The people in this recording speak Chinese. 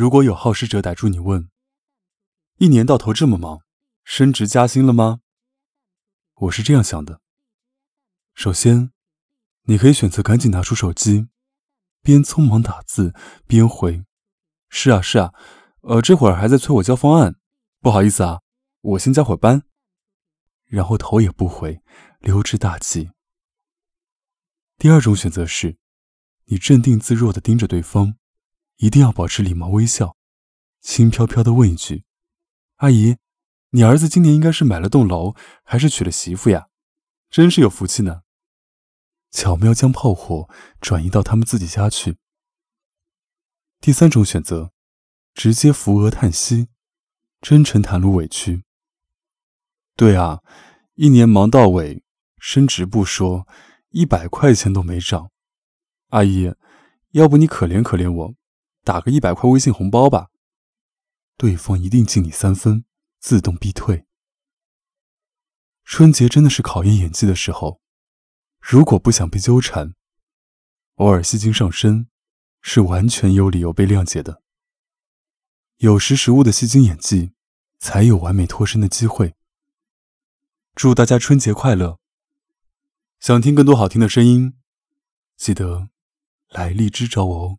如果有好事者逮住你问，一年到头这么忙，升职加薪了吗？我是这样想的。首先，你可以选择赶紧拿出手机，边匆忙打字边回：“是啊，是啊，呃，这会儿还在催我交方案，不好意思啊，我先加会班。”然后头也不回，溜之大吉。第二种选择是，你镇定自若的盯着对方，一定要保持礼貌微笑，轻飘飘的问一句：“阿姨，你儿子今年应该是买了栋楼，还是娶了媳妇呀？真是有福气呢。”巧妙将炮火转移到他们自己家去。第三种选择，直接扶额叹息，真诚袒露委屈。对啊，一年忙到尾，升职不说，一百块钱都没涨。阿姨，要不你可怜可怜我，打个一百块微信红包吧。对方一定敬你三分，自动逼退。春节真的是考验演技的时候。如果不想被纠缠，偶尔戏精上身，是完全有理由被谅解的。有识时务的戏精演技，才有完美脱身的机会。祝大家春节快乐！想听更多好听的声音，记得来荔枝找我哦。